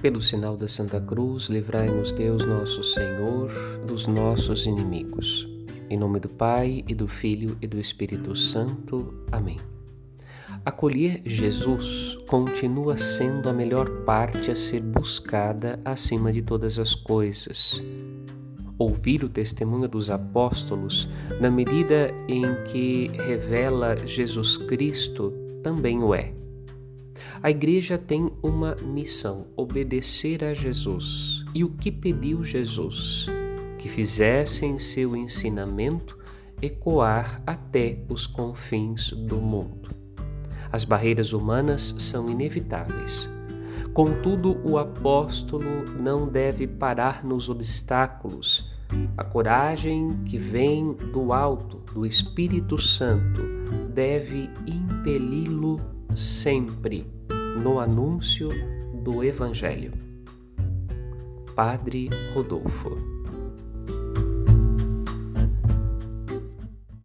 Pelo sinal da Santa Cruz, livrai-nos Deus nosso Senhor dos nossos inimigos. Em nome do Pai e do Filho e do Espírito Santo. Amém. Acolher Jesus continua sendo a melhor parte a ser buscada acima de todas as coisas. Ouvir o testemunho dos apóstolos, na medida em que revela Jesus Cristo, também o é. A igreja tem uma missão: obedecer a Jesus. E o que pediu Jesus? Que fizessem seu ensinamento ecoar até os confins do mundo. As barreiras humanas são inevitáveis. Contudo, o apóstolo não deve parar nos obstáculos. A coragem que vem do alto, do Espírito Santo, deve impeli-lo sempre no anúncio do Evangelho. Padre Rodolfo